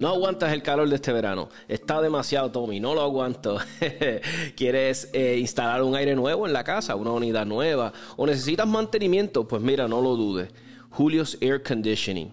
No aguantas el calor de este verano. Está demasiado, Tommy. No lo aguanto. ¿Quieres eh, instalar un aire nuevo en la casa, una unidad nueva? ¿O necesitas mantenimiento? Pues mira, no lo dudes. Julio's Air Conditioning.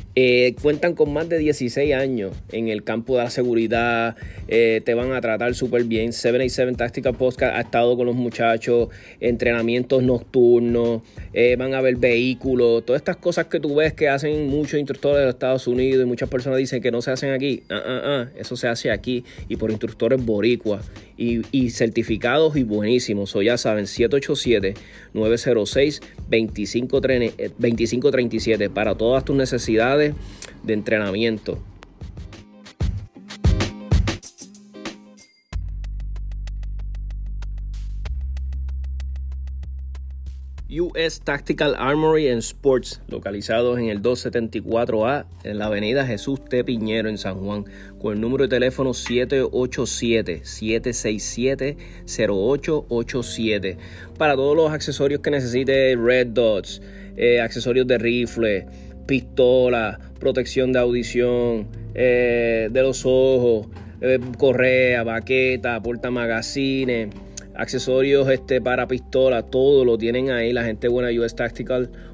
Eh, cuentan con más de 16 años en el campo de la seguridad, eh, te van a tratar súper bien. 787 Tactical Podcast ha estado con los muchachos, entrenamientos nocturnos, eh, van a ver vehículos, todas estas cosas que tú ves que hacen muchos instructores de Estados Unidos y muchas personas dicen que no se hacen aquí. Ah, ah, ah, eso se hace aquí y por instructores boricuas y, certificados y buenísimos. O ya saben, 787-906-2537 para todas tus necesidades de entrenamiento. US Tactical Armory and Sports, localizados en el 274A en la avenida Jesús T. Piñero en San Juan, con el número de teléfono 787-767-0887. Para todos los accesorios que necesite, Red Dots, eh, accesorios de rifle, pistola, protección de audición, eh, de los ojos, eh, correa, baqueta, porta magazines accesorios este, para pistola, todo lo tienen ahí. La gente buena US Tactical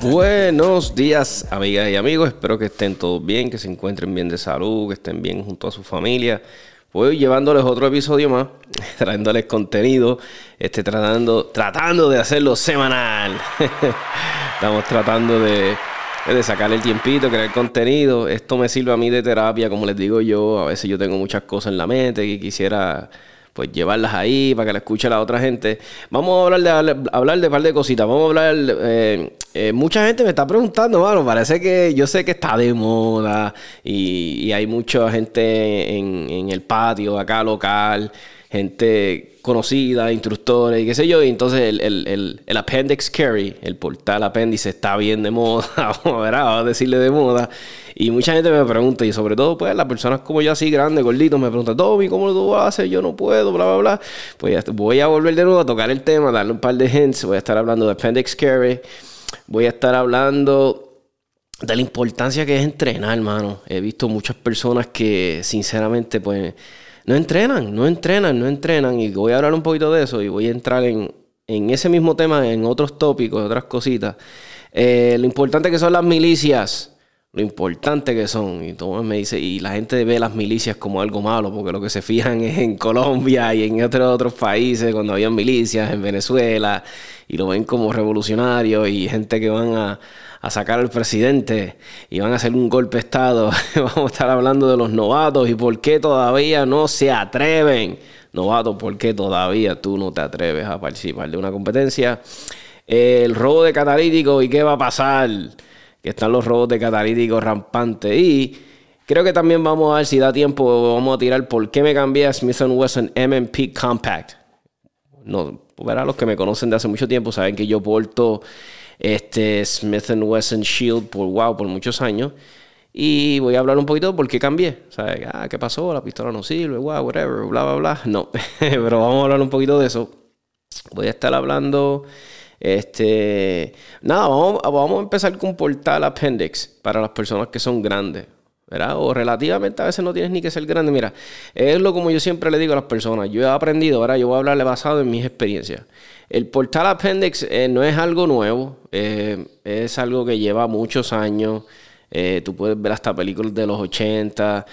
Buenos días, amigas y amigos. Espero que estén todos bien, que se encuentren bien de salud, que estén bien junto a su familia. Voy llevándoles otro episodio más, trayéndoles contenido, este, tratando, tratando de hacerlo semanal. Estamos tratando de, de sacar el tiempito, crear contenido. Esto me sirve a mí de terapia, como les digo yo. A veces yo tengo muchas cosas en la mente que quisiera pues llevarlas ahí para que la escuche la otra gente. Vamos a hablar de hablar de un par de cositas. Vamos a hablar. Eh, eh, mucha gente me está preguntando, bueno, parece que yo sé que está de moda y, hay mucha gente en, en el patio acá local gente conocida, instructores y qué sé yo. Y entonces el, el, el, appendix carry, el portal apéndice, está bien de moda, vamos a decirle de moda. Y mucha gente me pregunta, y sobre todo, pues, las personas como yo, así grandes, gorditos, me preguntan, Tommy, ¿cómo lo haces? Yo no puedo, bla, bla, bla. Pues voy a volver de nuevo a tocar el tema, darle un par de hints. Voy a estar hablando de appendix carry. Voy a estar hablando de la importancia que es entrenar, hermano. He visto muchas personas que, sinceramente, pues no entrenan, no entrenan, no entrenan. Y voy a hablar un poquito de eso y voy a entrar en, ese mismo tema, en otros tópicos, otras cositas. Eh, lo importante que son las milicias, lo importante que son. Y Tomás me dice, y la gente ve las milicias como algo malo, porque lo que se fijan es en Colombia y en otros, otros países, cuando había milicias, en Venezuela, y lo ven como revolucionarios y gente que van a a sacar al presidente y van a hacer un golpe de Estado. Vamos a estar hablando de los novatos y por qué todavía no se atreven. Novatos, ¿por qué todavía tú no te atreves a participar de una competencia? El robo de catalítico y qué va a pasar. Que están los robos de catalítico rampantes. Y creo que también vamos a ver si da tiempo, vamos a tirar por qué me cambié a Smith Wesson MMP Compact. No, verá, los que me conocen de hace mucho tiempo saben que yo porto este Smith Wesson Shield por wow, por muchos años. Y voy a hablar un poquito de por qué cambié. Ah, ¿qué pasó? La pistola no sirve, wow, whatever, bla, bla, bla. No, pero vamos a hablar un poquito de eso. Voy a estar hablando. Este. Nada, vamos, vamos a empezar con Portal Appendix para las personas que son grandes. ¿verdad? O relativamente a veces no tienes ni que ser grande. Mira, es lo como yo siempre le digo a las personas. Yo he aprendido, ¿verdad? Yo voy a hablarle basado en mis experiencias. El portal appendix eh, no es algo nuevo, eh, es algo que lleva muchos años. Eh, tú puedes ver hasta películas de los 80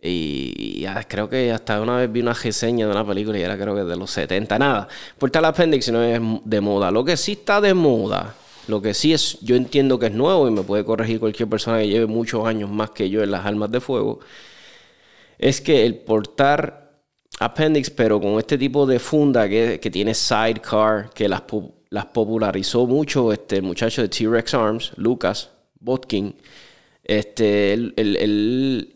y, creo que hasta una vez vi una reseña de una película y era creo que de los 70. Nada, portal appendix no es de moda. Lo que sí está de moda, lo que sí es, yo entiendo que es nuevo y me puede corregir cualquier persona que lleve muchos años más que yo en las armas de fuego, es que el portar Appendix, pero con este tipo de funda que, tiene sidecar, que las, las popularizó mucho este, muchacho de T-Rex Arms, Lucas Botkin. Este, él,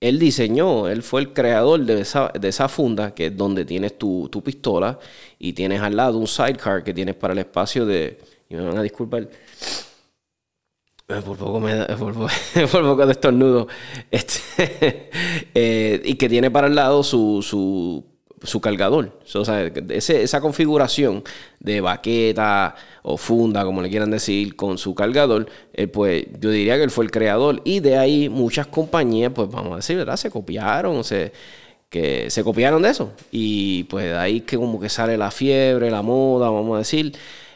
diseñó, él fue el creador de esa, funda, que es donde tienes tu, pistola y tienes al lado un sidecar que tienes para el espacio de. Y me van a disculpar. Por poco me de estornudo. Este, eh, y que tiene para el lado su, su, cargador. O sea, esa configuración de baqueta o funda, como le quieran decir, con su cargador, eh, pues yo diría que él fue el creador. Y de ahí muchas compañías, pues vamos a decir, ¿verdad? Se copiaron, se, que se copiaron de eso. Y pues de ahí que como que sale la fiebre, la moda, vamos a decir.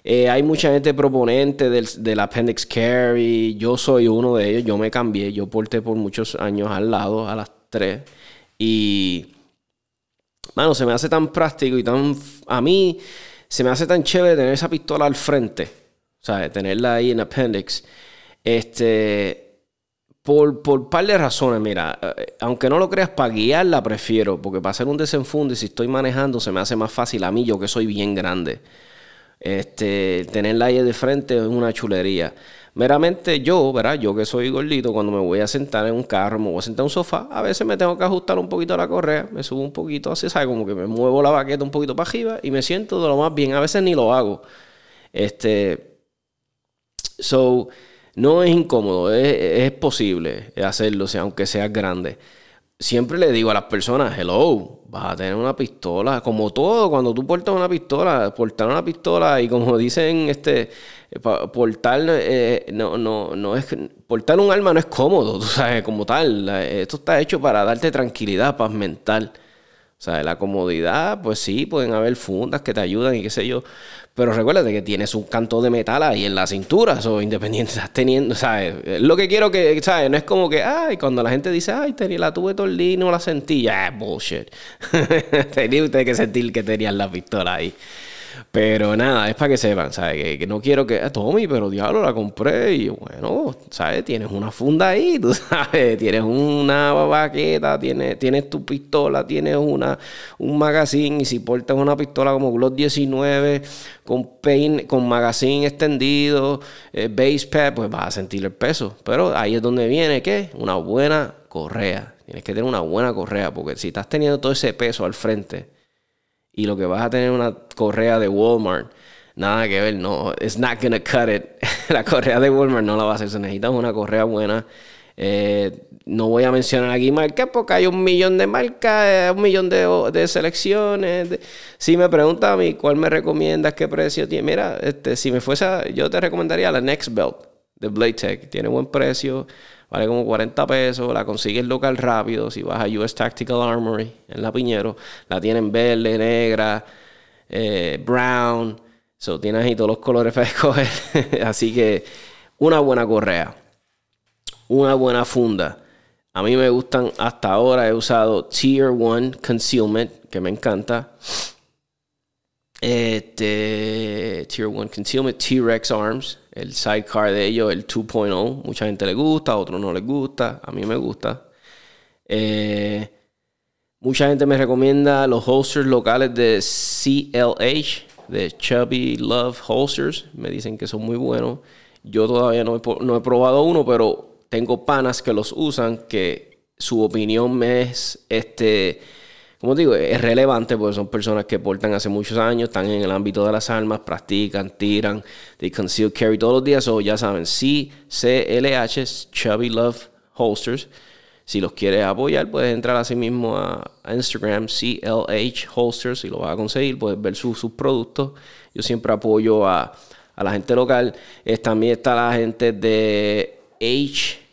Eh, hay mucha gente proponente del, del, appendix carry. Yo soy uno de ellos. Yo me cambié. Yo porté por muchos años al lado, a las tres. Y, bueno, se me hace tan práctico y tan... A mí se me hace tan chévere tener esa pistola al frente. Sea, tenerla ahí en appendix. Este... Por, por par de razones, mira, eh, aunque no lo creas, para guiarla prefiero, porque para hacer un desenfunde, si estoy manejando, se me hace más fácil a mí, yo que soy bien grande. Este, tenerla ahí de frente es una chulería. Meramente yo, ¿verdad? Yo que soy gordito, cuando me voy a sentar en un carro, me voy a sentar en un sofá, a veces me tengo que ajustar un poquito la correa, me subo un poquito así, ¿sabes? Como que me muevo la baqueta un poquito para arriba y me siento de lo más bien. A veces ni lo hago. Este. So, no es incómodo, es, es posible hacerlo, sea, aunque sea grande siempre le digo a las personas, hello, vas a tener una pistola, como todo, cuando tú portas una pistola, portar una pistola y como dicen, este, portar, eh, no, no, no es, portar un arma no es cómodo, tú sabes, como tal, esto está hecho para darte tranquilidad, paz mental. O sea, la comodidad, pues sí, pueden haber fundas que te ayudan y qué sé yo. Pero recuérdate que tienes un canto de metal ahí en la cintura, o independiente teniendo, ¿sabes? Lo que quiero que, ¿sabes? No es como que, ay, cuando la gente dice, ay, tenía, la tuve todo el día y no la sentí, ya, bullshit. tenía usted que sentir que tenías la pistola ahí. Pero nada, es para que sepan, ¿sabes? Que, no quiero que, ah, Tommy, pero diablo, la compré y bueno, ¿sabes? Tienes una funda ahí, tú sabes, tienes una baqueta, tienes, tienes tu pistola, tienes una, un magazine y si portas una pistola como Glock 19 con pain, con magazine extendido, eh, base pad, pues vas a sentir el peso. Pero ahí es donde viene, ¿qué? Una buena correa. Tienes que tener una buena correa porque si estás teniendo todo ese peso al frente, y lo que vas a tener una correa de Walmart, nada que ver, no, it's not gonna cut it. la correa de Walmart no la va a hacer, se necesita una correa buena. Eh, no voy a mencionar aquí marcas porque hay un millón de marcas, eh, un millón de, selecciones. Si me preguntas a mí cuál me recomiendas, qué precio tiene, mira, este, si me fuese, yo te recomendaría la Next Belt de Blade Tech. Tiene buen precio, vale como 40 pesos, la consigues local rápido. Si vas a US Tactical Armory en La Piñero, la tienen verde, negra, eh, brown. So, tienes ahí todos los colores para escoger. Así que una buena correa, una buena funda. A mí me gustan hasta ahora. He usado Tier 1 Concealment, que me encanta. Este, Tier 1 Concealment, T-Rex Arms, el sidecar de ellos, el 2.0. Mucha gente le gusta, a otros no les gusta. A mí me gusta. Eh, mucha gente me recomienda los holsters locales de CLH, de Chubby Love Holsters. Me dicen que son muy buenos. Yo todavía no he, probado uno, pero tengo panas que los usan que su opinión me es, este, como digo, es relevante porque son personas que portan hace muchos años, están en el ámbito de las armas, practican, tiran, they conceal carry todos los días, o ya saben, CLH, Chubby Love Holsters. Si los quieres apoyar, puedes entrar así mismo a, Instagram, CLH Holsters, y lo vas a conseguir, puedes ver sus productos. Yo siempre apoyo a, la gente local. también está la gente de H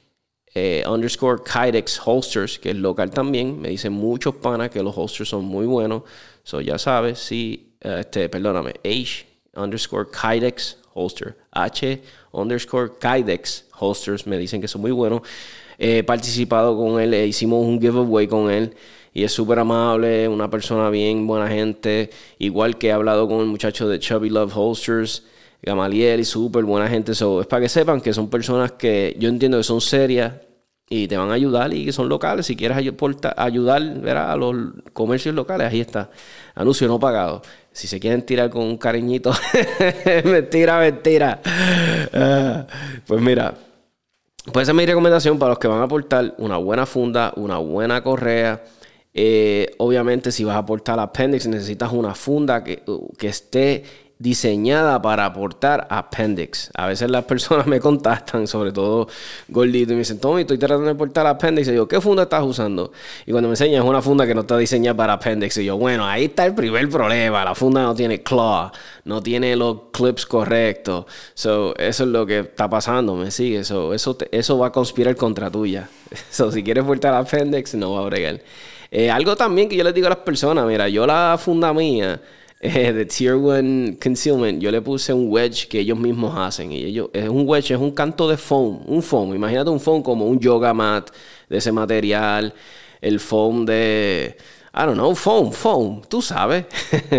eh, underscore Kydex Holsters, que es local también. Me dicen muchos panas que los holsters son muy buenos. So ya sabes, sí, eh, este, perdóname, H underscore Kydex Holster. H underscore Kydex Holsters. Me dicen que son muy buenos. He participado con él, e hicimos un giveaway con él y es súper amable, una persona bien, buena gente. Igual que he hablado con el muchacho de Chubby Love Holsters, Gamaliel y súper buena gente. So, es para que sepan que son personas que yo entiendo que son serias y te van a ayudar y que son locales. Si quieres ayudar a los comercios locales, ahí está. Anuncio no pagado. Si se quieren tirar con un cariñito, mentira, mentira. Ah, pues mira, pues esa es mi recomendación para los que van a aportar una buena funda, una buena correa. Eh, obviamente, si vas a aportar appendix, necesitas una funda que, que esté diseñada para aportar appendix. A veces las personas me contactan, sobre todo gordito, y me dicen, Tommy, estoy tratando de aportar appendix. Y yo, ¿qué funda estás usando? Y cuando me enseñan, es una funda que no está diseñada para appendix. Y yo, bueno, ahí está el primer problema. La funda no tiene claw, no tiene los clips correctos. So, eso es lo que está pasando, ¿me sigue? eso, eso va a conspirar contra tuya. So, si quieres aportar appendix, no va a bregar. Eh, algo también que yo les digo a las personas, mira, yo la funda mía eh, de Tier 1 Concealment, yo le puse un wedge que ellos mismos hacen. Y ellos, es un wedge, es un canto de foam, un foam. Imagínate un foam como un yoga mat de ese material, el foam de, I don't know, foam, foam, tú sabes.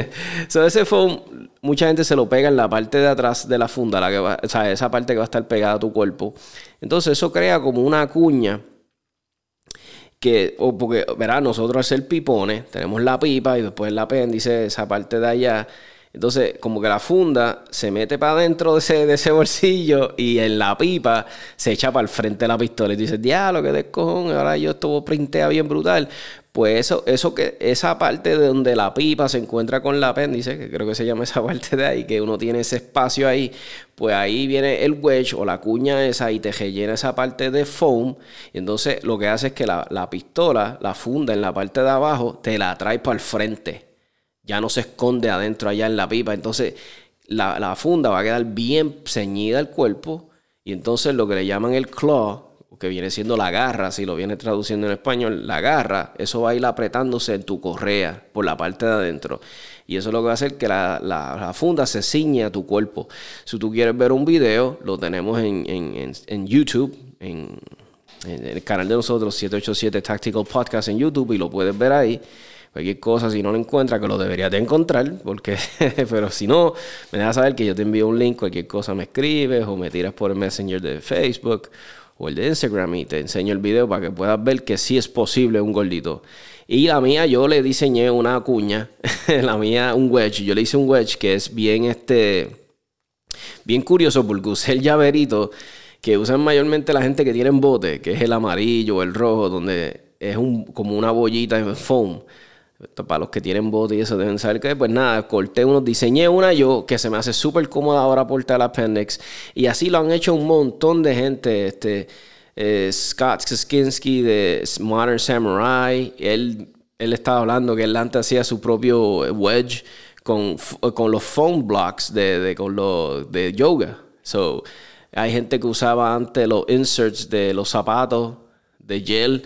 so, ese foam, mucha gente se lo pega en la parte de atrás de la funda, la que va, o sea, esa parte que va a estar pegada a tu cuerpo. Entonces, eso crea como una cuña que, o porque, verá, nosotros hacer pipones, tenemos la pipa y después el apéndice, esa parte de allá. Entonces, como que la funda se mete para adentro de ese, de ese bolsillo y en la pipa se echa para el frente de la pistola. Y dices, diablo, que descojón, ahora yo esto printea bien brutal. Pues eso, eso que, esa parte de donde la pipa se encuentra con el apéndice, que creo que se llama esa parte de ahí, que uno tiene ese espacio ahí, pues ahí viene el wedge o la cuña esa y te rellena esa parte de foam. Y entonces lo que hace es que la, pistola, la funda en la parte de abajo, te la trae para el frente. Ya no se esconde adentro allá en la pipa. Entonces la, la funda va a quedar bien ceñida al cuerpo. Y entonces lo que le llaman el claw, que viene siendo la garra, si lo viene traduciendo en español, la garra, eso va a ir apretándose en tu correa por la parte de adentro. Y eso es lo que va a hacer que la, funda se ciñe a tu cuerpo. Si tú quieres ver un video, lo tenemos en, YouTube, en, el canal de nosotros, 787 Tactical Podcast en YouTube, y lo puedes ver ahí. Cualquier cosa, si no lo encuentras, que lo deberías de encontrar, porque, pero si no, me dejas saber que yo te envío un link, cualquier cosa me escribes o me tiras por el Messenger de Facebook o el de Instagram y te enseño el video para que puedas ver que sí es posible un gordito. Y la mía yo le diseñé una cuña, la mía un wedge, yo le hice un wedge que es bien este bien curioso porque usé el llaverito que usan mayormente la gente que tiene bote, que es el amarillo o el rojo donde es un, como una bollita en foam. Para los que tienen bote y eso deben saber que, pues nada, corté unos, diseñé una yo que se me hace súper cómoda ahora portar el appendix. Y así lo han hecho un montón de gente. Este, eh, Scott Skinski de Modern Samurai, él, él estaba hablando que él antes hacía su propio wedge con, con los foam blocks de, con de yoga. So, hay gente que usaba antes los inserts de los zapatos de gel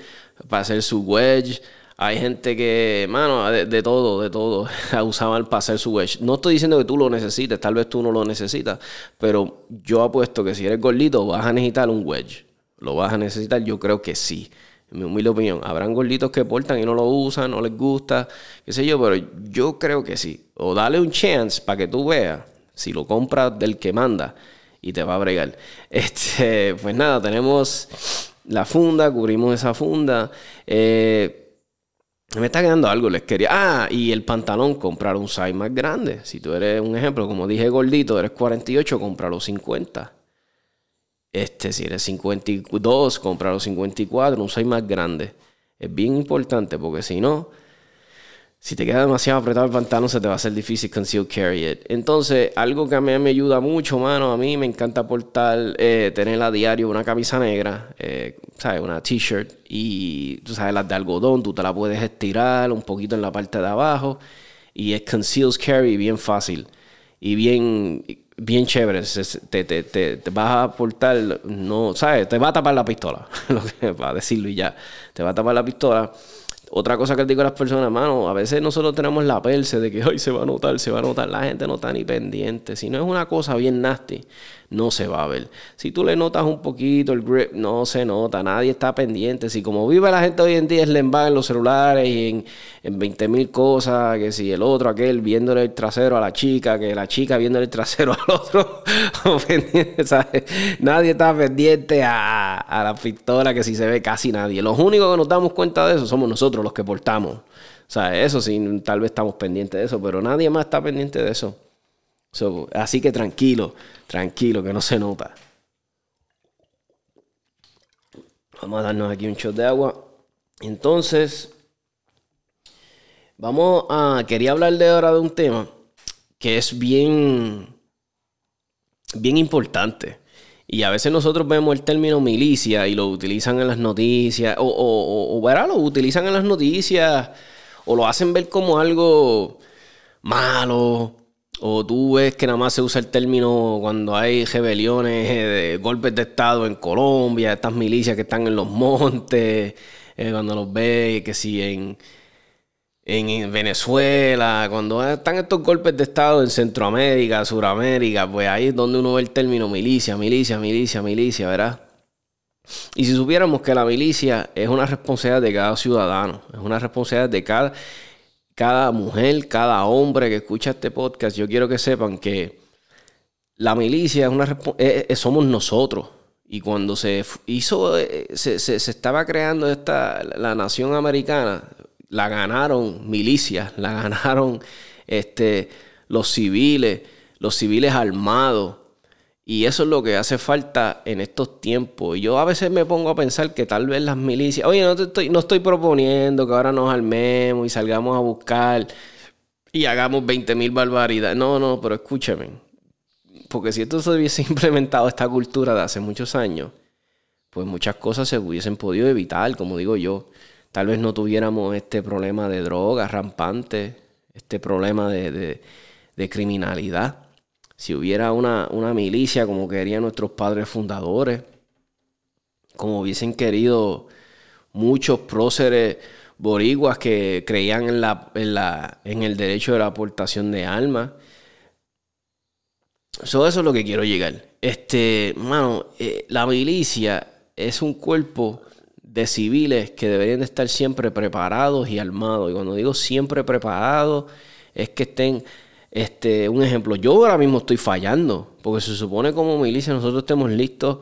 para hacer su wedge. Hay gente que, mano, de, todo, de todo, usaban para hacer su wedge. No estoy diciendo que tú lo necesites, tal vez tú no lo necesitas, pero yo apuesto que si eres gordito vas a necesitar un wedge. ¿Lo vas a necesitar? Yo creo que sí. En mi humilde opinión. Habrán gorditos que portan y no lo usan, no les gusta, qué sé yo, pero yo creo que sí. O dale un chance para que tú veas si lo compras del que manda y te va a bregar. Este, pues nada, tenemos la funda, cubrimos esa funda. Eh, me está quedando algo, les quería. Ah, y el pantalón, comprar un size más grande. Si tú eres un ejemplo, como dije, gordito, eres 48, compra los 50. Este, si eres 52, compra los 54, un size más grande. Es bien importante porque si no, si te queda demasiado apretado el pantalón, se te va a hacer difícil conceal carry it. Entonces, algo que a mí me ayuda mucho, mano, a mí me encanta portar, eh, tener a diario una camisa negra, eh, ¿sabes? Una t-shirt y, tú sabes, las de algodón, tú te la puedes estirar un poquito en la parte de abajo y es conceals carry bien fácil y bien, bien chévere. Te, te, te, te, vas a portar, no, ¿sabes? Te va a tapar la pistola, lo que va a decirlo y ya. Te va a tapar la pistola otra cosa que digo a las personas, mano, a veces nosotros tenemos la perse de que hoy se va a notar, se va a notar, la gente no está ni pendiente. Si no es una cosa bien nasty, no se va a ver. Si tú le notas un poquito el grip, no se nota, nadie está pendiente. Si como vive la gente hoy en día es lembada en los celulares y en, en 20 mil cosas, que si el otro, aquel, viéndole el trasero a la chica, que la chica viéndole el trasero al otro, nadie está pendiente a, a la pistola, que si se ve casi nadie. Los únicos que nos damos cuenta de eso somos nosotros los que portamos. O sea, eso sí, tal vez estamos pendientes de eso, pero nadie más está pendiente de eso así que tranquilo, tranquilo, que no se nota. Vamos a darnos aquí un shot de agua. Entonces, vamos a. Quería hablar de ahora de un tema que es bien. bien importante. Y a veces nosotros vemos el término milicia y lo utilizan en las noticias, o, o, o, lo utilizan en las noticias, o lo hacen ver como algo malo, o tú ves que nada más se usa el término cuando hay rebeliones, eh, golpes de Estado en Colombia, estas milicias que están en los montes, eh, cuando los ves, que si en, en Venezuela, cuando están estos golpes de Estado en Centroamérica, Suramérica, pues ahí es donde uno ve el término milicia, milicia, milicia, milicia, ¿verdad? Y si supiéramos que la milicia es una responsabilidad de cada ciudadano, es una responsabilidad de cada cada mujer, cada hombre que escucha este podcast, yo quiero que sepan que la milicia es una somos nosotros. Y cuando se hizo, eh, se, se, estaba creando esta, la nación americana, la ganaron milicias, la ganaron este, los civiles, los civiles armados. Y eso es lo que hace falta en estos tiempos. Yo a veces me pongo a pensar que tal vez las milicias, oye, no, estoy, no estoy proponiendo que ahora nos armemos y salgamos a buscar y hagamos 20 mil barbaridades. No, no, pero escúcheme. Porque si esto se hubiese implementado esta cultura de hace muchos años, pues muchas cosas se hubiesen podido evitar, como digo yo. Tal vez no tuviéramos este problema de drogas rampantes, este problema de criminalidad si hubiera una, milicia como querían nuestros padres fundadores, como hubiesen querido muchos próceres boriguas que creían en, la, la, en el derecho de la aportación de armas. eso es lo que quiero llegar. Este, mano, eh, la milicia es un cuerpo de civiles que deberían de estar siempre preparados y armados. Y cuando digo siempre preparados, es que estén este, un ejemplo, yo ahora mismo estoy fallando, porque se supone como milicia nosotros estemos listos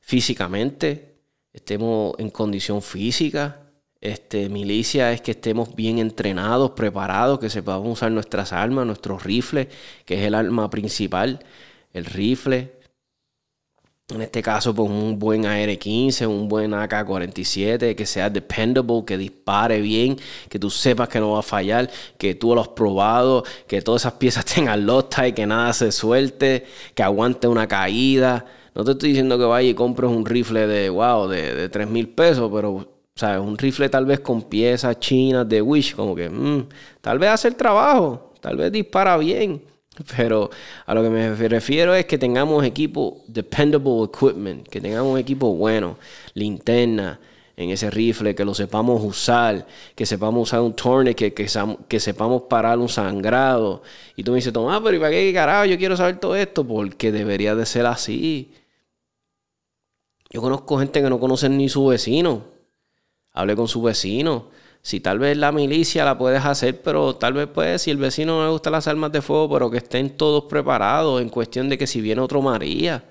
físicamente, estemos en condición física. Este, milicia es que estemos bien entrenados, preparados, que sepamos usar nuestras armas, nuestros rifles, que es el arma principal, el rifle. En este caso, pues un buen AR-15, un buen AK-47, que sea dependable, que dispare bien, que tú sepas que no va a fallar, que tú lo has probado, que todas esas piezas tengan y que nada se suelte, que aguante una caída. No te estoy diciendo que vaya y compres un rifle de, wow, de, de 3 mil pesos, pero ¿sabes? Un rifle tal vez con piezas chinas de Wish, como que mm, tal vez hace el trabajo, tal vez dispara bien. Pero a lo que me refiero es que tengamos equipo dependable equipment, que tengamos equipo bueno, linterna en ese rifle, que lo sepamos usar, que sepamos usar un tourniquet, que, sepamos parar un sangrado. Y tú me dices, Tomás, pero ¿y para qué carajo yo quiero saber todo esto? Porque debería de ser así. Yo conozco gente que no conocen ni su vecino. Hable con su vecino si tal vez la milicia la puedes hacer, pero tal vez pues si el vecino no le gusta las armas de fuego, pero que estén todos preparados en cuestión de que si viene otro María,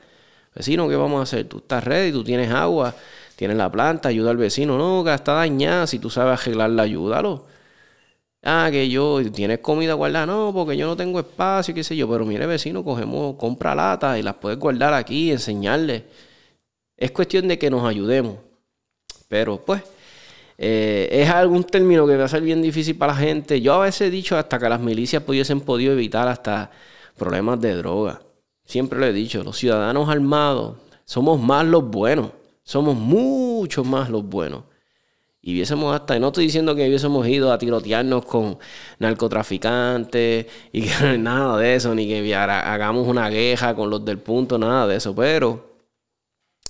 vecino, ¿qué vamos a hacer? Tú estás ready, tú tienes agua, tienes la planta, ayuda al vecino, no, que está dañada, si tú sabes arreglarla, ayúdalo. Ah, que yo, tienes comida guardada, no, porque yo no tengo espacio, qué sé yo, pero mire vecino, cogemos, compra latas y las puedes guardar aquí, enseñarle. Es cuestión de que nos ayudemos. Pero pues, eh, es algún término que va a ser bien difícil para la gente. Yo a veces he dicho hasta que las milicias pudiesen podido evitar hasta problemas de droga. Siempre lo he dicho, los ciudadanos armados somos más los buenos. Somos mucho más los buenos. Y hubiésemos hasta, no estoy diciendo que hubiésemos ido a tirotearnos con narcotraficantes y que nada de eso, ni que hagamos una queja con los del punto, nada de eso. Pero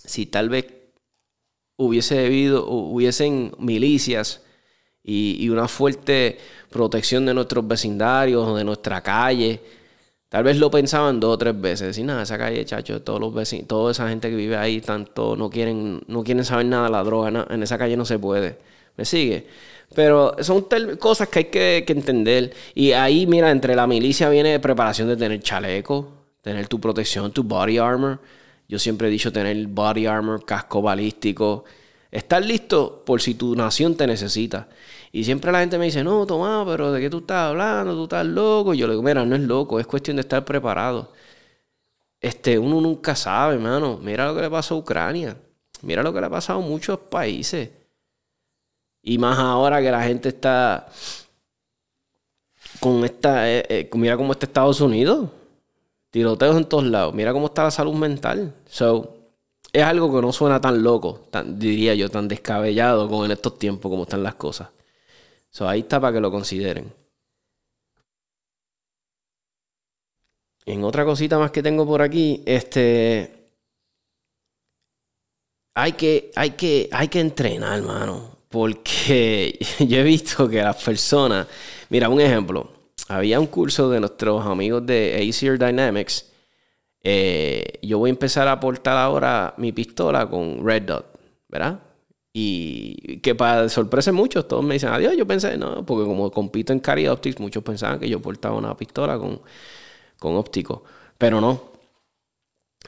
si tal vez hubiese debido, hubiesen milicias y, una fuerte protección de nuestros vecindarios, de nuestra calle. Tal vez lo pensaban dos o tres veces. Decir, nada, esa calle, chacho, todos los vecinos, toda esa gente que vive ahí, tanto no quieren, no quieren saber nada de la droga, en esa calle no se puede. ¿Me sigue? Pero son cosas que hay que, que, entender. Y ahí, mira, entre la milicia viene preparación de tener chaleco, tener tu protección, tu body armor. Yo siempre he dicho tener body armor, casco balístico. Estar listo por si tu nación te necesita. Y siempre la gente me dice, no, Tomás, pero ¿de qué tú estás hablando? Tú estás loco. Y yo le digo, mira, no es loco, es cuestión de estar preparado. Este, uno nunca sabe, hermano. Mira lo que le pasó a Ucrania. Mira lo que le ha pasado a muchos países. Y más ahora que la gente está con esta. Eh, eh, mira cómo está Estados Unidos. Tiroteos en todos lados. Mira cómo está la salud mental. So, es algo que no suena tan loco, tan, diría yo, tan descabellado como en estos tiempos como están las cosas. So, ahí está para que lo consideren. En otra cosita más que tengo por aquí, este. Hay que, hay que, hay que entrenar, hermano. Porque yo he visto que las personas. Mira, un ejemplo había un curso de nuestros amigos de ACR Dynamics. Eh, yo voy a empezar a aportar ahora mi pistola con Red Dot, ¿verdad? Y que para sorpresa muchos, todos me dicen adiós. Yo pensé, no, porque como compito en Cari Optics, muchos pensaban que yo portaba una pistola con, con óptico. Pero no.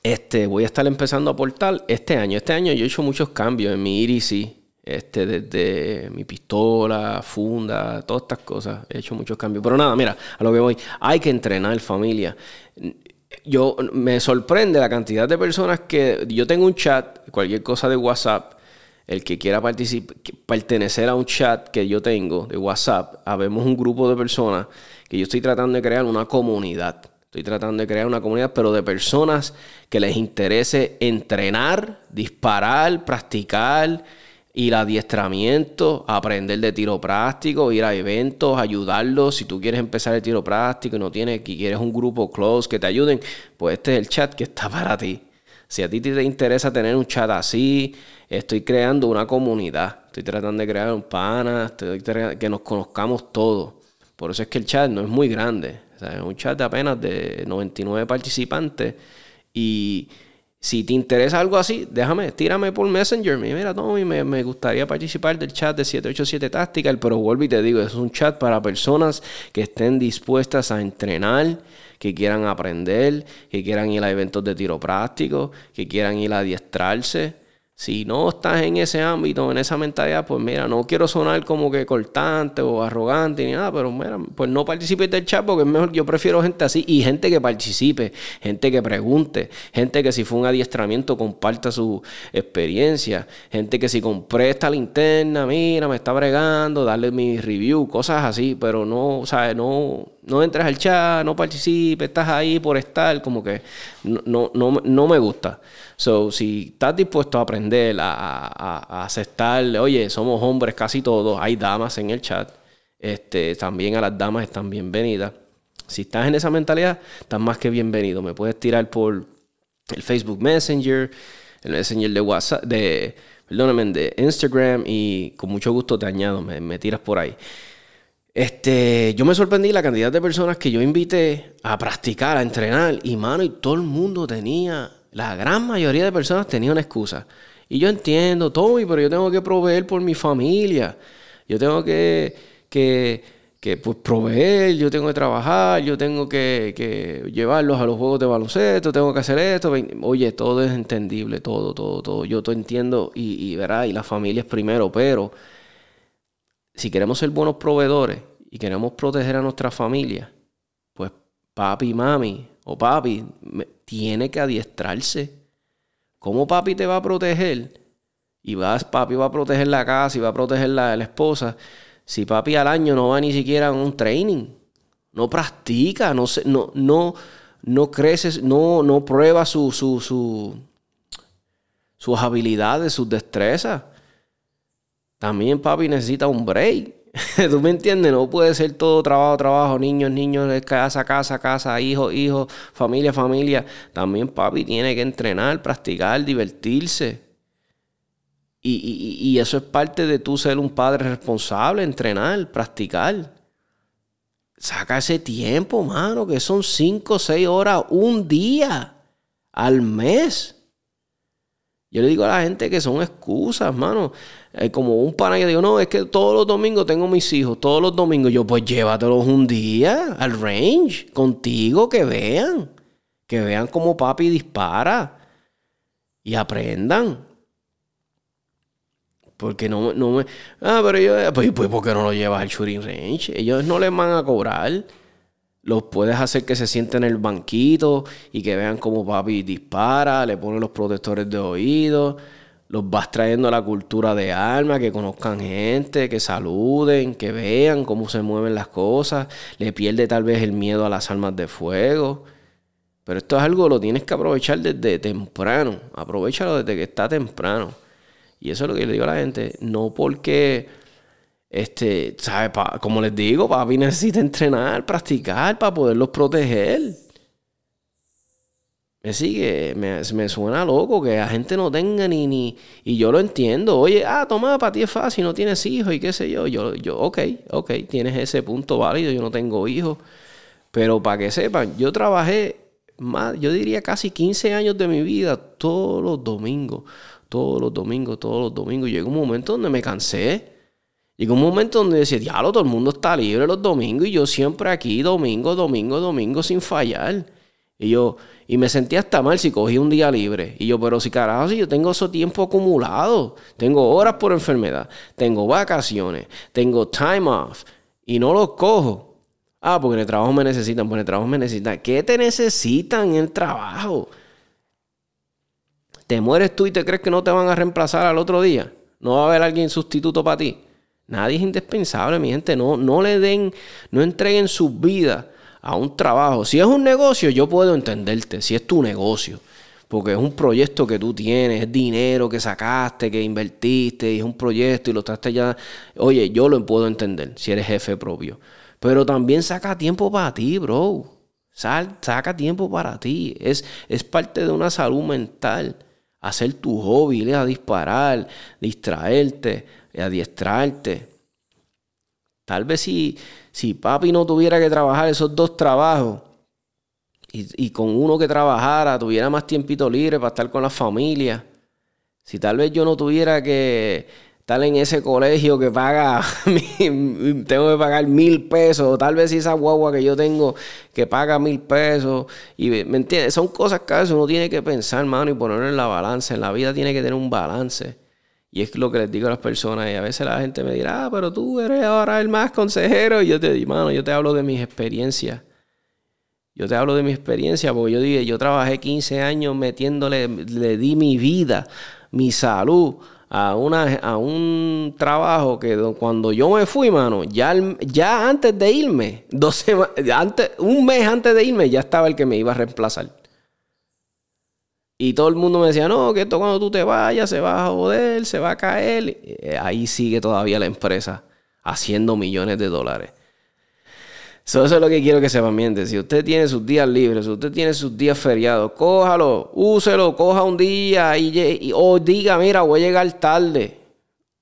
Este, voy a estar empezando a aportar este año. Este año yo he hecho muchos cambios en mi IRIC este, desde mi pistola, funda, todas estas cosas. He hecho muchos cambios. Pero nada, mira, a lo que voy. Hay que entrenar familia. Yo me sorprende la cantidad de personas que yo tengo un chat, cualquier cosa de WhatsApp, el que quiera pertenecer a un chat que yo tengo de WhatsApp, habemos un grupo de personas que yo estoy tratando de crear una comunidad. Estoy tratando de crear una comunidad, pero de personas que les interese entrenar, disparar, practicar ir a adiestramiento, aprender de tiro práctico, ir a eventos, ayudarlos. Si tú quieres empezar el tiro práctico y no tienes, que quieres un grupo close que te ayuden, pues este es el chat que está para ti. Si a ti te interesa tener un chat así, estoy creando una comunidad. Estoy tratando de crear un pana, que nos conozcamos todos. Por eso es que el chat no es muy grande. es un chat de apenas de 99 participantes. Y si te interesa algo así, déjame, tírame por Messenger. Mira, Tommy, me, me gustaría participar del chat de 787 Tactical, pero vuelvo y te digo, es un chat para personas que estén dispuestas a entrenar, que quieran aprender, que quieran ir a eventos de tiro práctico, que quieran ir a adiestrarse. Si no estás en ese ámbito, en esa mentalidad, pues mira, no quiero sonar como que cortante o arrogante ni nada, pero mira, pues no participes del chat porque es mejor, yo prefiero gente así y gente que participe, gente que pregunte, gente que si fue un adiestramiento comparta su experiencia, gente que si compré esta linterna, mira, me está bregando, darle mi review, cosas así, pero no, o sea, no, no entres al chat, no participes, estás ahí por estar, como que no, no, no me gusta. So, si estás dispuesto a aprender, a, aceptar, oye, somos hombres casi todos, hay damas en el chat, este, también a las damas están bienvenidas. Si estás en esa mentalidad, estás más que bienvenido. Me puedes tirar por el Facebook Messenger, el Messenger de WhatsApp, de, perdóname, de Instagram y con mucho gusto te añado, me, me tiras por ahí. Este, yo me sorprendí la cantidad de personas que yo invité a practicar, a entrenar, y mano, y todo el mundo tenía la gran mayoría de personas tenían una excusa. Y yo entiendo, Tommy, pero yo tengo que proveer por mi familia. Yo tengo que, que, que pues, proveer, yo tengo que trabajar, yo tengo que, que, llevarlos a los juegos de baloncesto, tengo que hacer esto. Oye, todo es entendible, todo, todo, todo. Yo todo entiendo y, y verá, y la familia es primero, pero si queremos ser buenos proveedores y queremos proteger a nuestra familia, pues papi mami o papi tiene que adiestrarse. ¿Cómo papi te va a proteger? Y vas, papi va a proteger la casa y va a proteger la, la esposa. Si papi al año no va ni siquiera a un training, no practica, no, no, no, no crece, no, no prueba su, su, su, sus habilidades, sus destrezas. También papi necesita un break. ¿Tú me entiendes? No puede ser todo trabajo, trabajo, niños, niños, casa, casa, casa, hijos, hijos, familia, familia. También papi tiene que entrenar, practicar, divertirse. Y, y, eso es parte de tú ser un padre responsable, entrenar, practicar. Saca ese tiempo, mano, que son 5 o 6 horas un día al mes. Yo le digo a la gente que son excusas, mano. Eh, como un pana que digo, no, es que todos los domingos tengo mis hijos, todos los domingos. Yo, pues llévatelos un día al range contigo, que vean. Que vean cómo papi dispara. Y aprendan. Porque no, no me. Ah, pero yo. Pues, pues, ¿por qué no lo llevas al shooting range? Ellos no les van a cobrar. Los puedes hacer que se sienten en el banquito y que vean cómo papi dispara, le ponen los protectores de oído, los vas trayendo a la cultura de alma, que conozcan gente, que saluden, que vean cómo se mueven las cosas, le pierde tal vez el miedo a las armas de fuego. Pero esto es algo que lo tienes que aprovechar desde temprano, aprovechalo desde que está temprano. Y eso es lo que le digo a la gente, no porque este, ¿sabes? como les digo, papi necesita entrenar, practicar para poderlos proteger. Me sigue, me, me, suena loco que la gente no tenga ni, ni. Y yo lo entiendo. Oye, ah, toma, para ti es fácil, no tienes hijos y qué sé yo. Yo, yo, ok, ok, tienes ese punto válido, yo no tengo hijos. Pero para que sepan, yo trabajé más, yo diría casi 15 años de mi vida todos los domingos. Todos los domingos, todos los domingos. Llegó un momento donde me cansé. Llegó un momento donde decía, diablo, todo el mundo está libre los domingos y yo siempre aquí, domingo, domingo, domingo, sin fallar. Y yo, y me sentía hasta mal si cogí un día libre. Y yo, pero si carajo, si yo tengo ese tiempo acumulado, tengo horas por enfermedad, tengo vacaciones, tengo time off y no los cojo. Ah, porque en el trabajo me necesitan, porque en el trabajo me necesitan. ¿Qué te necesitan en el trabajo? ¿Te mueres tú y te crees que no te van a reemplazar al otro día? ¿No va a haber alguien sustituto para ti? Nadie es indispensable, mi gente. No, no le den, no entreguen su vida a un trabajo. Si es un negocio, yo puedo entenderte. Si es tu negocio. Porque es un proyecto que tú tienes, es dinero que sacaste, que invertiste, y es un proyecto y lo traste ya. Oye, yo lo puedo entender si eres jefe propio. Pero también saca tiempo para ti, bro. Sal, saca tiempo para ti. Es, es parte de una salud mental. Hacer tu hobby, a disparar, distraerte, adiestrarte. Tal vez si, si papi no tuviera que trabajar esos dos trabajos y, con uno que trabajara, tuviera más tiempito libre para estar con la familia. Si tal vez yo no tuviera que estar en ese colegio que paga, tengo que pagar mil pesos, tal vez esa guagua que yo tengo que paga mil pesos, y me entiendes, son cosas que a uno tiene que pensar, mano, y ponerlo en la balanza, en la vida tiene que tener un balance. Y es lo que les digo a las personas, y a veces la gente me dirá, ah, pero tú eres ahora el más consejero, y yo te digo, mano, yo te hablo de mis experiencias. Yo te hablo de mi experiencia porque yo dije, yo trabajé 15 años metiéndole, le di mi vida, mi salud, a, una, a un trabajo que cuando yo me fui, mano, ya, ya antes de irme, dos antes, un mes antes de irme, ya estaba el que me iba a reemplazar. Y todo el mundo me decía, no, que esto cuando tú te vayas se va a joder, se va a caer. Eh, ahí sigue todavía la empresa haciendo millones de dólares eso es lo que quiero que se miente. Si usted tiene sus días libres, si usted tiene sus días feriados, cójalo, úselo, coja un día y, o diga, mira, voy a llegar tarde.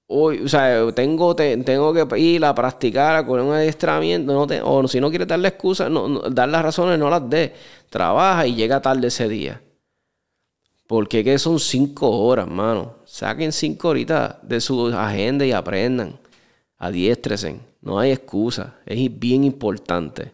O sea, tengo, tengo que ir a practicar, con un adiestramiento, no o si no quiere darle excusa, no, dar las razones, no las dé. Trabaja y llega tarde ese día. Porque que son cinco horas, mano. Saquen cinco horitas de su agenda y aprendan. Adiéstresen. No hay excusa. Es bien importante.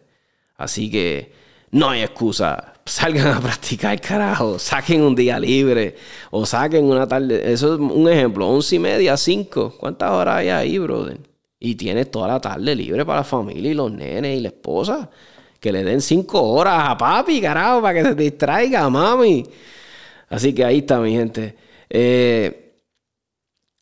Así que no hay excusa. Salgan a practicar, carajo. Saquen un día libre. O saquen una tarde. Eso es un ejemplo. Once y media, cinco. ¿Cuántas horas hay ahí, brother? Y tienes toda la tarde libre para la familia y los nenes y la esposa. Que le den cinco horas a papi, carajo, para que se distraiga, mami. Así que ahí está, mi gente. Eh,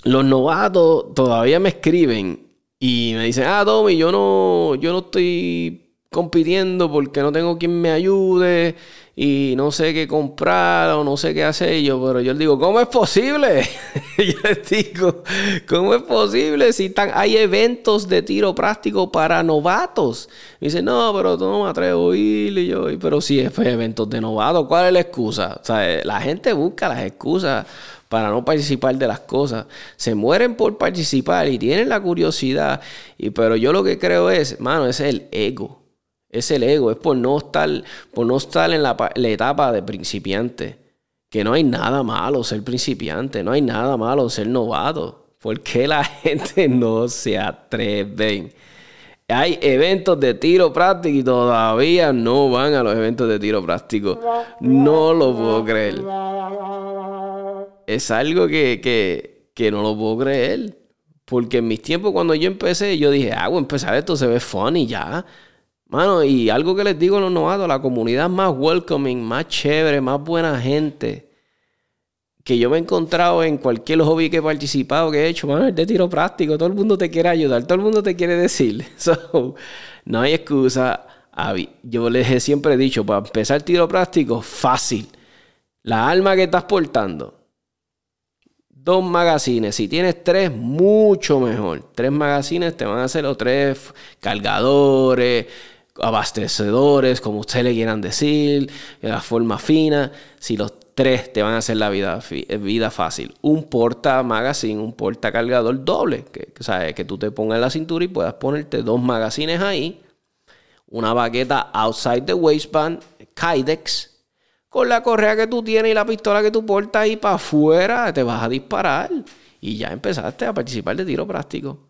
los novatos todavía me escriben y me dicen, ah, Tommy, yo no, yo no estoy compitiendo porque no tengo quien me ayude y no sé qué comprar o no sé qué hacer yo, pero yo les digo, ¿cómo es posible? yo les digo, ¿cómo es posible si hay eventos de tiro práctico para novatos? Me dicen, no, pero tú no me atrevo a ir y yo, pero si es eventos de novatos, ¿cuál es la excusa? Sea, la gente busca las excusas para no participar de las cosas. Se mueren por participar y tienen la curiosidad. Y, pero yo lo que creo es, mano, es el ego. Es el ego, es por no estar, por no estar en la, etapa de principiante. Que no hay nada malo ser principiante, no hay nada malo ser novato. ¿Por qué la gente no se atreve? Hay eventos de tiro práctico y todavía no van a los eventos de tiro práctico. No lo puedo creer es algo que, no lo puedo creer. Porque en mis tiempos, cuando yo empecé, yo dije, ah, bueno, empezar esto se ve funny ya. Mano, y algo que les digo a los novatos, la comunidad más welcoming, más chévere, más buena gente que yo me he encontrado en cualquier hobby que he participado, que he hecho, mano, es de tiro práctico, todo el mundo te quiere ayudar, todo el mundo te quiere decir. no hay excusa. Yo les he siempre dicho, para empezar tiro práctico, fácil. La alma que estás portando, dos magazines. Si tienes tres, mucho mejor. Tres magazines te van a hacer los tres cargadores, abastecedores, como ustedes le quieran decir, de la forma fina. Si los tres te van a hacer la vida, vida fácil. Un porta magazine, un porta cargador doble, que, que, que tú te pongas en la cintura y puedas ponerte dos magazines ahí. Una baqueta outside the waistband, Kydex, con la correa que tú tienes y la pistola que tú portas ahí para afuera, te vas a disparar. Y ya empezaste a participar de tiro práctico.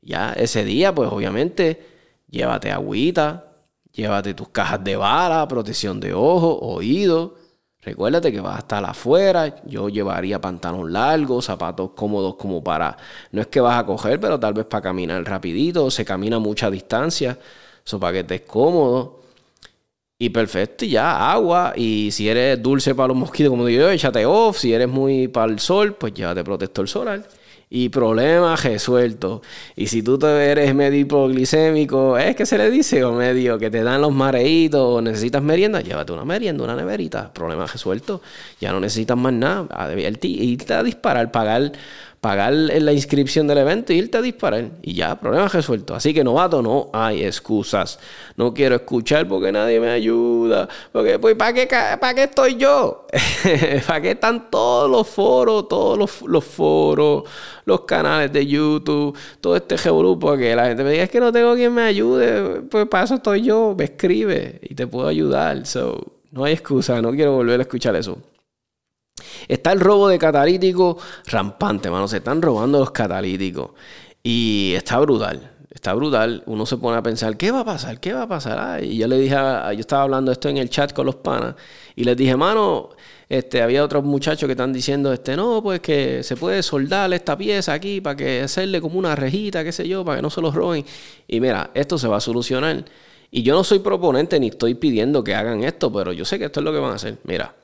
Ya ese día, pues obviamente, llévate agüita, llévate tus cajas de bala, protección de ojos, oídos. Recuérdate que vas a estar afuera. Yo llevaría pantalón largos, zapatos cómodos como para. No es que vas a coger, pero tal vez para caminar rapidito. Se camina mucha distancia. Eso para que estés cómodo. Y perfecto, ya, agua. Y si eres dulce para los mosquitos, como digo yo, échate off. Si eres muy para el sol, pues llévate protector solar. Y problema resuelto. Y si tú te eres medio hipoglicémico, es que se le dice, o medio que te dan los mareitos, o necesitas merienda, llévate una merienda, una neverita. Problema resuelto. Ya no necesitas más nada. Y te a disparar, pagar pagar la inscripción del evento y irte a disparar. Y ya, problema resuelto. Así que novato, no hay excusas. No quiero escuchar porque nadie me ayuda. Porque, pues, ¿para qué, para qué estoy yo? ¿Para qué están todos los foros, todos los, foros, los canales de YouTube, todo este grupo que la gente me diga, es que no tengo quien me ayude. Pues para eso estoy yo, me escribe y te puedo ayudar. So, no hay excusa, no quiero volver a escuchar eso. Está el robo de catalítico rampante, mano. Se están robando los catalíticos. Y está brutal. Está brutal. Uno se pone a pensar, ¿qué va a pasar? ¿Qué va a pasar? y yo le dije, yo estaba hablando esto en el chat con los panas. Y les dije, mano, este, había otros muchachos que están diciendo, este, no, pues que se puede soldar esta pieza aquí para que hacerle como una rejita, qué sé yo, para que no se los roben. Y mira, esto se va a solucionar. Y yo no soy proponente ni estoy pidiendo que hagan esto, pero yo sé que esto es lo que van a hacer. Mira,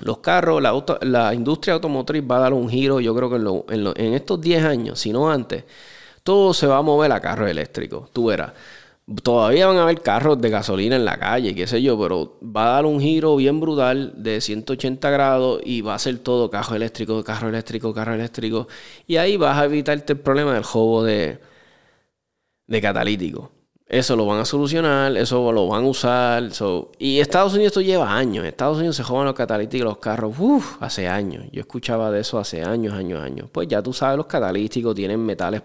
los carros, la, industria automotriz va a dar un giro, yo creo que en, estos 10 años, si no antes, todo se va a mover a carros eléctricos. Tú verás. Todavía van a haber carros de gasolina en la calle, qué sé yo, pero va a dar un giro bien brutal de 180 grados y va a ser todo carro eléctrico, carro eléctrico, carro eléctrico. Y ahí vas a evitarte el problema del juego de catalítico. Eso lo van a solucionar, eso lo van a usar. Y Estados Unidos esto lleva años. Estados Unidos se jodan los catalíticos los carros uf, hace años. Yo escuchaba de eso hace años, años, años. Pues ya tú sabes, los catalíticos tienen metales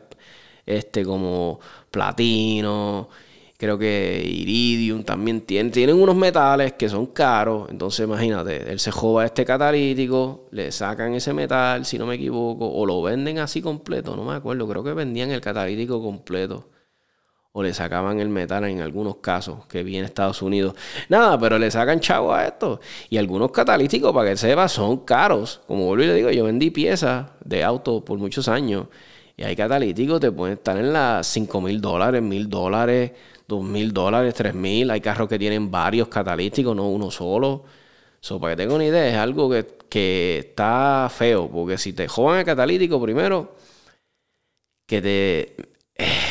este, como platino, creo que iridium también tienen. Tienen unos metales que son caros. Entonces imagínate, él se joda este catalítico, le sacan ese metal, si no me equivoco, o lo venden así completo, no me acuerdo. Creo que vendían el catalítico completo o le sacaban el metal en algunos casos que vi en Estados Unidos. Nada, pero le sacan chavo a esto. Y algunos catalíticos, para que sepa, son caros. Como vuelvo y le digo, yo vendí piezas de auto por muchos años. Y hay catalíticos que pueden estar en las 5 mil dólares, mil dólares, 2 mil dólares, 3 mil. Hay carros que tienen varios catalíticos, no uno solo. So, para que tenga una idea, es algo que, que está feo. Porque si te jodan el catalítico primero, que te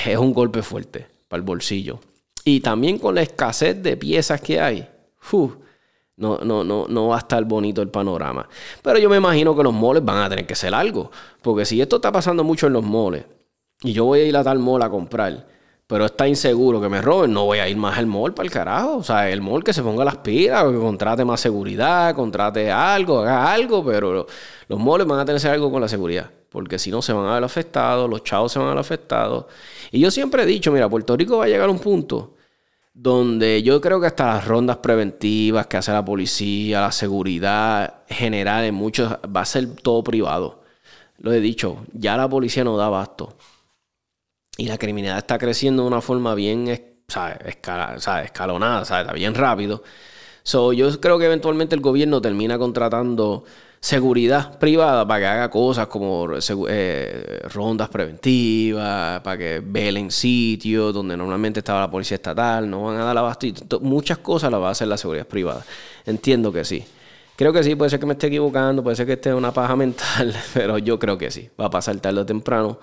es un golpe fuerte para el bolsillo. Y también con la escasez de piezas que hay, no, no, no, no va a estar bonito el panorama. Pero yo me imagino que los moles van a tener que ser algo. Porque si esto está pasando mucho en los moles, y yo voy a ir a tal mall a comprar, pero está inseguro que me roben, no voy a ir más al mall para el carajo. O sea, el mall que se ponga las pilas, que contrate más seguridad, contrate algo, haga algo, pero los malls van a tener que hacer algo con la seguridad porque si no se van a ver afectados, los chavos se van a ver afectados. Y yo siempre he dicho, mira, Puerto Rico va a llegar a un punto donde yo creo que hasta las rondas preventivas que hace la policía, la seguridad general en muchos, va a ser todo privado. Lo he dicho, ya la policía no da abasto. Y la criminalidad está creciendo de una forma bien escalonada, está bien rápido. So, yo creo que eventualmente el gobierno termina contratando seguridad privada para que haga cosas como eh, rondas preventivas, para que velen sitios donde normalmente estaba la policía estatal, no van a dar abasto. Muchas cosas las va a hacer la seguridad privada. Entiendo que sí. Creo que sí, puede ser que me esté equivocando, puede ser que esté una paja mental, pero yo creo que sí. Va a pasar tarde o temprano.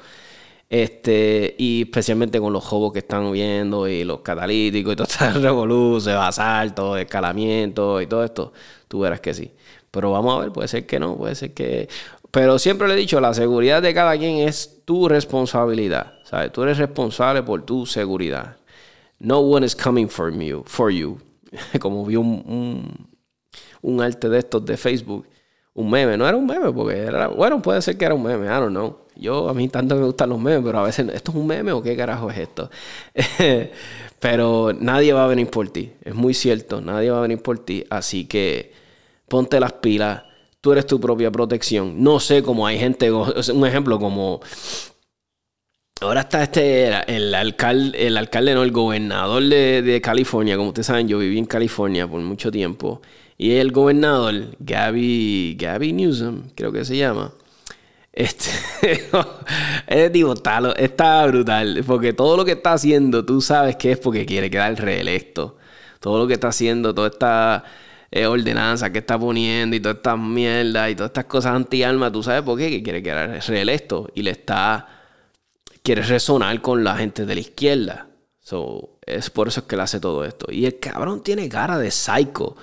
Este, y especialmente con los jobos que están viendo y los catalíticos y todo este revolución, asaltos, escalamiento y todo esto, tú verás que sí. Pero vamos a ver, puede ser que no, puede ser que... Pero siempre le he dicho, la seguridad de cada quien es tu responsabilidad. ¿sabes? Tú eres responsable por tu seguridad. No one is coming for you. For you. Como vi un, un, arte de estos de Facebook. Un meme. No era un meme porque era... Bueno, puede ser que era un meme. I don't know. Yo, a mí tanto me gustan los memes, pero a veces, ¿esto es un meme o qué carajo es esto? pero nadie va a venir por ti. Es muy cierto. Nadie va a venir por ti. Así que ponte las pilas, tú eres tu propia protección. No sé cómo hay gente, un ejemplo como... Ahora está este, el alcalde, el alcalde, no, el gobernador de, California. Como ustedes saben, yo viví en California por mucho tiempo. Y el gobernador, Gabby, Gabby Newsom, creo que se llama. Este, es digo, está, está brutal. Porque todo lo que está haciendo, tú sabes que es porque quiere quedar reelecto. Todo lo que está haciendo, toda esta eh, ordenanza que está poniendo y todas estas mierdas y todas estas cosas anti-alma, ¿tú sabes por qué? Que quiere quedar reelecto y le está. quiere resonar con la gente de la izquierda. So, es por eso que le hace todo esto. Y el cabrón tiene cara de psycho.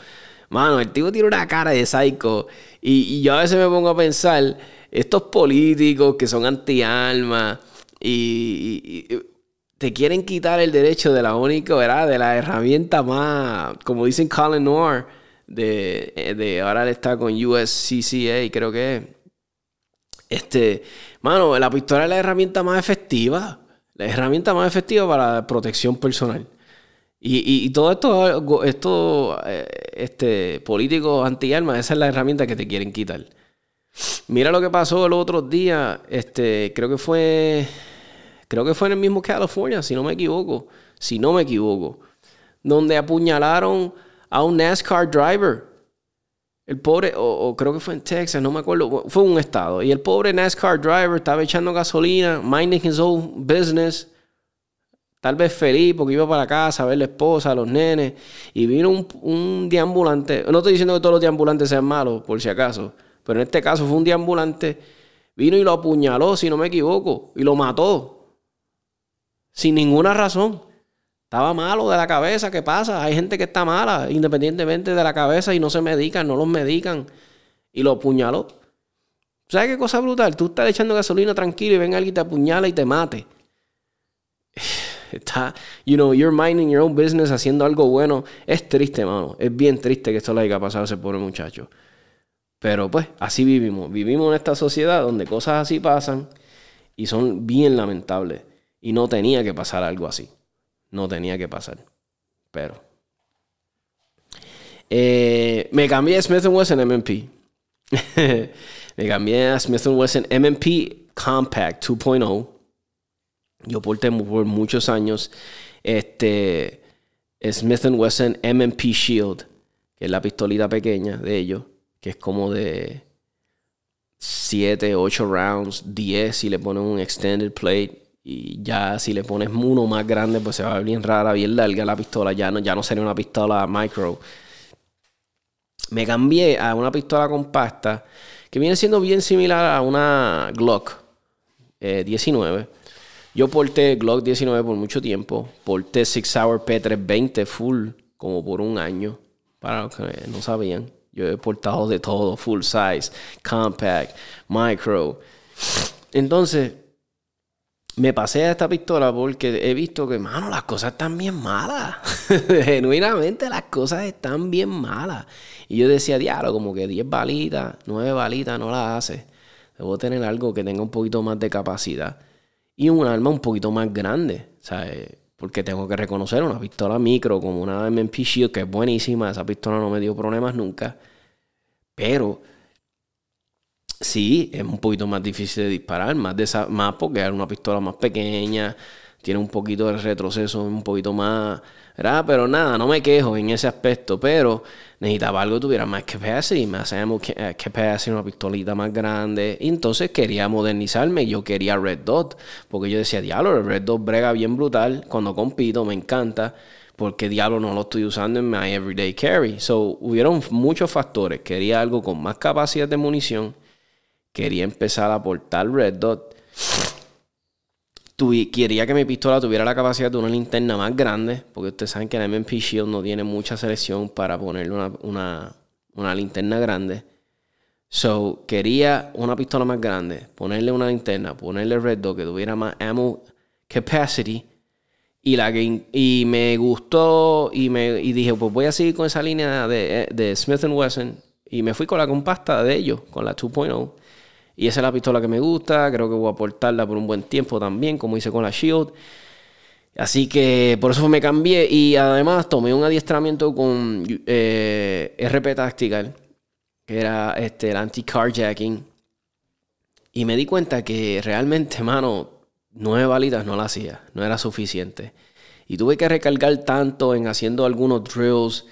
Mano, el tipo tiene una cara de psycho. Y, yo a veces me pongo a pensar, estos políticos que son anti-alma y, y, te quieren quitar el derecho de la única, ¿verdad? De la herramienta más, como dicen Colin Noir, de, de ahora él está con USCCA, creo que es. Este, mano, la pistola es la herramienta más efectiva. La herramienta más efectiva para la protección personal. Y, y, todo esto, esto eh, este, políticos anti-armas, esa es la herramienta que te quieren quitar. Mira lo que pasó el otro día, este, creo que fue, creo que fue en el mismo California, si no me equivoco, si no me equivoco, donde apuñalaron a un NASCAR driver. El pobre, o, creo que fue en Texas, no me acuerdo, fue un estado. Y el pobre NASCAR driver estaba echando gasolina, minding his own business tal vez feliz porque iba para casa a ver la esposa, a los nenes, y vino un, un deambulante. No estoy diciendo que todos los deambulantes sean malos, por si acaso, pero en este caso fue un deambulante, vino y lo apuñaló, si no me equivoco, y lo mató, sin ninguna razón. Estaba malo de la cabeza, ¿qué pasa? Hay gente que está mala, independientemente de la cabeza, y no se medican, no los medican, y lo apuñaló. ¿Sabes qué cosa brutal? Tú estás echando gasolina tranquilo y ven alguien te apuñala y te mate está, you know, you're minding your own business haciendo algo bueno. Es triste, mano. Es bien triste que esto le haya pasado a ese pobre muchacho. Pero pues, así vivimos. Vivimos en esta sociedad donde cosas así pasan y son bien lamentables. Y no tenía que pasar algo así. No tenía que pasar. Pero. Eh, me cambié a Smith Wesson MMP. me cambié a Smith Wesson MMP Compact 2.0 yo porté por muchos años este Smith Wesson M&P Shield, que es la pistolita pequeña de ellos, que es como de 7, 8 rounds, 10 si le pones un extended plate. Y ya si le pones uno más grande, pues se va a bien rara, bien larga la pistola. Ya no, ya no sería una pistola micro. Me cambié a una pistola compacta que viene siendo bien similar a una Glock 19 eh, yo porté Glock 19 por mucho tiempo. Porté Six Hour P320 full como por un año. Para los que no sabían. Yo he portado de todo. Full size, compact, micro. Entonces, me pasé a esta pistola porque he visto que, mano, las cosas están bien malas. Genuinamente las cosas están bien malas. Y yo decía, diablo, como que 10 balitas, 9 balitas no las hace. Debo tener algo que tenga un poquito más de capacidad y un arma un poquito más grande, ¿sabes? Porque tengo que reconocer una pistola micro como una MMP Shield, que es buenísima, esa pistola no me dio problemas nunca, pero sí, es un poquito más difícil de disparar, más, de más porque es una pistola más pequeña, tiene un poquito de retroceso, un poquito más, ¿verdad? Pero nada, no me quejo en ese aspecto, pero necesitaba algo que tuviera más capacity, más capacity, una pistolita más grande. Entonces quería modernizarme, yo quería Red Dot, porque yo decía, diablo, el Red Dot brega bien brutal, cuando compito me encanta, porque diablo no lo estoy usando en mi everyday carry. So, hubieron muchos factores, quería algo con más capacidad de munición, quería empezar a aportar Red Dot quería que mi pistola tuviera la capacidad de una linterna más grande, porque ustedes saben que la MP Shield no tiene mucha selección para ponerle una, linterna grande. So, quería una pistola más grande, ponerle una linterna, ponerle Red Dot que tuviera más ammo capacity. Y, la y me gustó y, me, y dije, pues voy a seguir con esa línea de, de Smith Wesson. Y me fui con la compacta de ellos, con la 2.0. Y esa es la pistola que me gusta. Creo que voy a aportarla por un buen tiempo también, como hice con la Shield. Así que por eso me cambié. Y además tomé un adiestramiento con eh, RP Tactical, que era este, el anti-carjacking. Y me di cuenta que realmente, mano, nueve balitas no la hacía. No era suficiente. Y tuve que recargar tanto en haciendo algunos drills.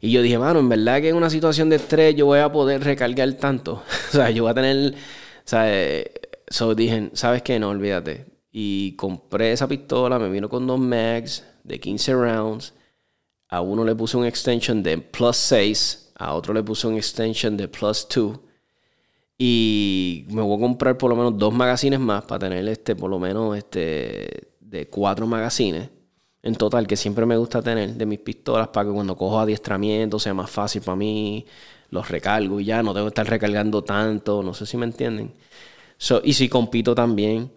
Y yo dije, mano, en verdad que en una situación de estrés yo voy a poder recargar tanto. o sea, yo voy a tener sea, eh, so dije, ¿sabes qué? No, olvídate. Y compré esa pistola, me vino con dos mags de 15 rounds. A uno le puse un extension de plus 6, a otro le puse un extension de plus 2. Y me voy a comprar por lo menos dos magazines más para tener este, por lo menos este, de cuatro magazines en total, que siempre me gusta tener de mis pistolas para que cuando cojo adiestramiento sea más fácil para mí los recargo y ya no tengo que estar recargando tanto, no sé si me entienden. y si compito también.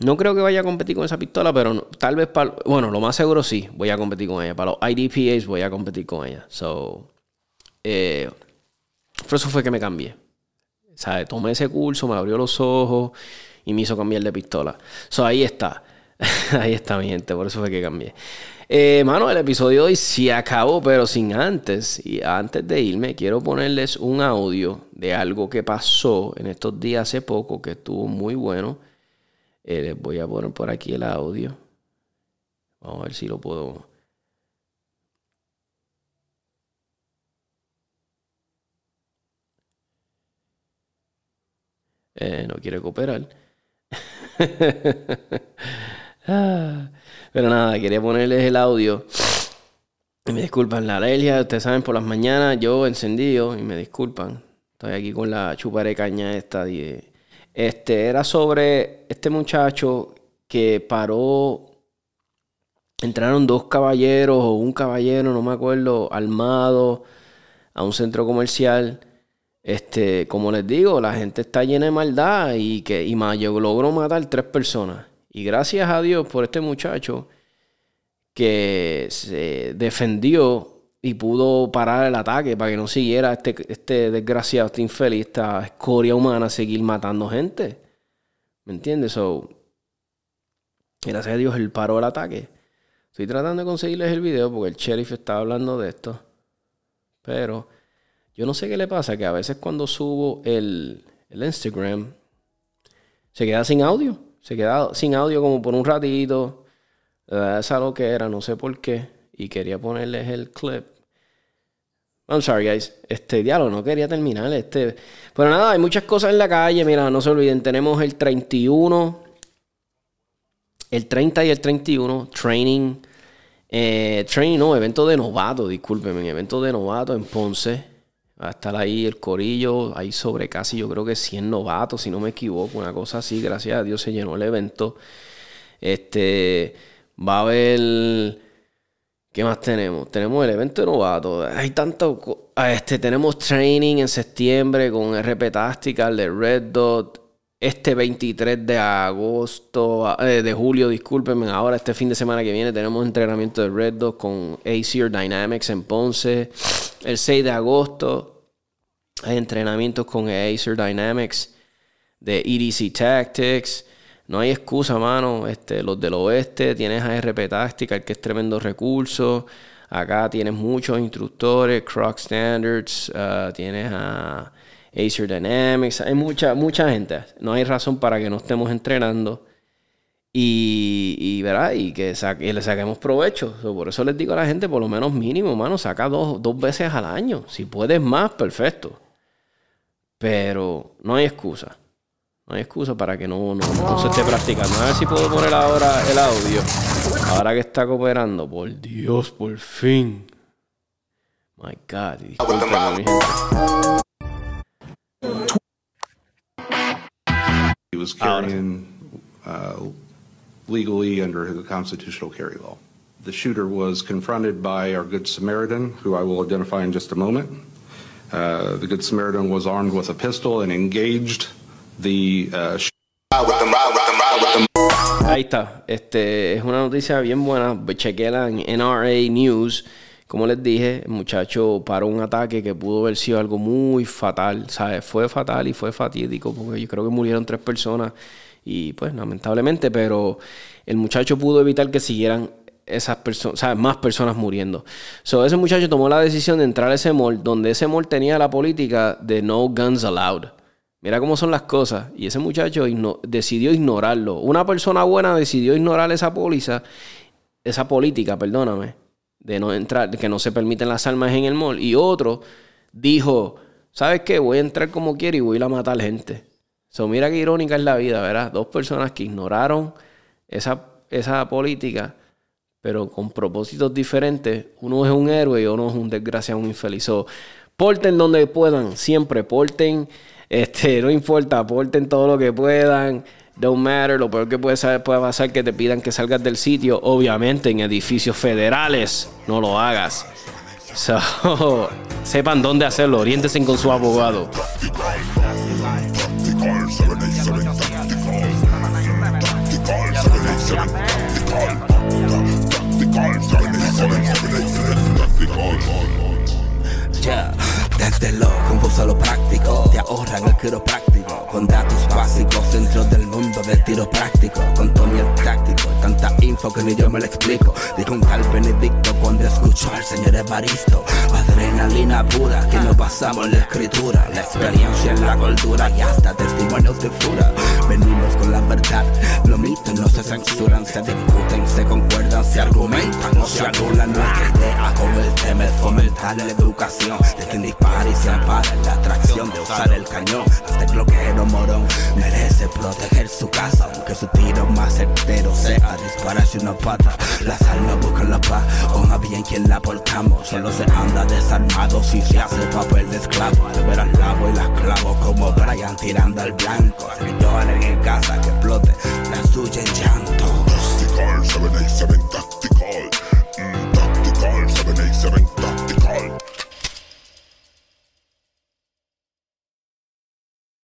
No creo que vaya a competir con esa pistola, pero tal vez para. Bueno, lo más seguro sí, voy a competir con ella. Para los IDPAs voy a competir con ella. So, eh, por eso fue que me cambié. ¿Sabe? Tomé ese curso, me abrió los ojos y me hizo cambiar de pistola. So, ahí está. Ahí está mi gente, por eso fue que cambié. Eh, mano, el episodio hoy sí acabó, pero sin antes. Y antes de irme, quiero ponerles un audio de algo que pasó en estos días hace poco, que estuvo muy bueno. Eh, les voy a poner por aquí el audio. Vamos a ver si lo puedo. Eh, no quiere cooperar. Ah, pero nada, quería ponerles el audio. me disculpan la alergia, ustedes saben, por las mañanas yo encendido y me disculpan. Estoy aquí con la de caña esta. Este era sobre este muchacho que paró. Entraron dos caballeros o un caballero, no me acuerdo, armado a un centro comercial. Este, como les digo, la gente está llena de maldad y que y yo logró matar tres personas. Y gracias a Dios por este muchacho que se defendió y pudo parar el ataque para que no siguiera este, este desgraciado, este infeliz, esta escoria humana seguir matando gente. ¿Me entiendes? So, gracias a Dios él paró el ataque. Estoy tratando de conseguirles el video porque el sheriff estaba hablando de esto. Pero yo no sé qué le pasa, que a veces cuando subo el, el Instagram se queda sin audio. Se queda sin audio como por un ratito. Esa lo que era, no sé por qué. Y quería ponerles el clip. I'm sorry, guys. Este diálogo no quería terminar. Este. Pero nada, hay muchas cosas en la calle. Mira, no se olviden. Tenemos el 31. El 30 y el 31. Training. Eh, training, no, evento de novato, discúlpenme. Evento de novato en Ponce. A estar ahí el corillo, ahí sobre casi yo creo que 100 novatos, si no me equivoco, una cosa así. Gracias a Dios se llenó el evento. Este, va a haber... ¿Qué más tenemos? Tenemos el evento de novatos. Hay tanto... Este, tenemos training en septiembre con RP Tactical de Red Dot. Este 23 de agosto, eh, de julio, discúlpenme, ahora este fin de semana que viene tenemos entrenamiento de Red Dot con Acer Dynamics en Ponce. El 6 de agosto hay entrenamientos con Acer Dynamics de EDC Tactics. No hay excusa, mano. Este, los del oeste tienes ARP Tactical, que es tremendo recurso. Acá tienes muchos instructores, Croc Standards, uh, tienes a Acer Dynamics. Hay mucha, mucha gente. No hay razón para que no estemos entrenando. Y, y, y que le saquemos provecho. por eso les digo a la gente, por lo menos mínimo, mano, saca dos, dos veces al año. Si puedes más, perfecto. Pero no hay excusa. No hay excusa para que no, no, se esté practicando. A ver si puedo poner ahora el audio. Ahora que está cooperando. Por Dios, por fin. My God. He was carrying uh, legally under the constitutional carry law. The shooter was confronted by our Good Samaritan, who I will identify in just a moment. Uh, the Good Samaritan was armed with a pistol and engaged the uh, Ahí está. Este es una noticia bien buena. Chequela en NRA News. Como les dije, el muchacho paró un ataque que pudo haber sido algo muy fatal. ¿sabes? Fue fatal y fue fatídico porque yo creo que murieron tres personas. Y pues lamentablemente, pero el muchacho pudo evitar que siguieran esas personas, sea, Más personas muriendo. So, ese muchacho tomó la decisión de entrar a ese mall, donde ese mall tenía la política de no guns allowed. Mira cómo son las cosas. Y ese muchacho decidió ignorarlo. Una persona buena decidió ignorar esa póliza, esa política, perdóname, de no entrar, de que no se permiten las armas en el mall. Y otro dijo, ¿sabes qué? Voy a entrar como quiero y voy a ir a matar gente. So, mira qué irónica es la vida, ¿verdad? Dos personas que ignoraron esa, esa política pero con propósitos diferentes. Uno es un héroe y uno es un desgraciado, un infeliz. porten donde puedan, siempre porten. Este, no importa, porten todo lo que puedan. Don't matter, lo peor que puede, puede pasar es que te pidan que salgas del sitio. Obviamente en edificios federales, no lo hagas. sepan dónde hacerlo, oriéntense con su abogado. Ya, desde lo lo práctico, te ahorran el práctico con datos básicos dentro del mundo de de tiro práctico, con Tony el táctico. Tanta info que ni yo me lo explico. Dijo un tal Benedicto cuando escuchó al señor Evaristo. Adrenalina pura, que no pasamos la escritura, la experiencia en la cultura y hasta testimonios de fura. Venimos con la verdad, los mitos no se censuran, se discuten, se concuerdan, se argumentan, no se anulan nuestra idea. Como el tema es fomentar la educación de quien dispara y se ampara en la atracción de usar el cañón. Este cloquero morón merece proteger su casa, aunque su tiro más certero sea dispararse una pata. Las almas buscan la paz, o más bien quien la portamos. Solo se anda desarmado si se hace papel de esclavo. Al ver al lavo y las clavo como Brian tirando al blanco. Que lloren en casa, que explote la suya en llanto. Mystical 787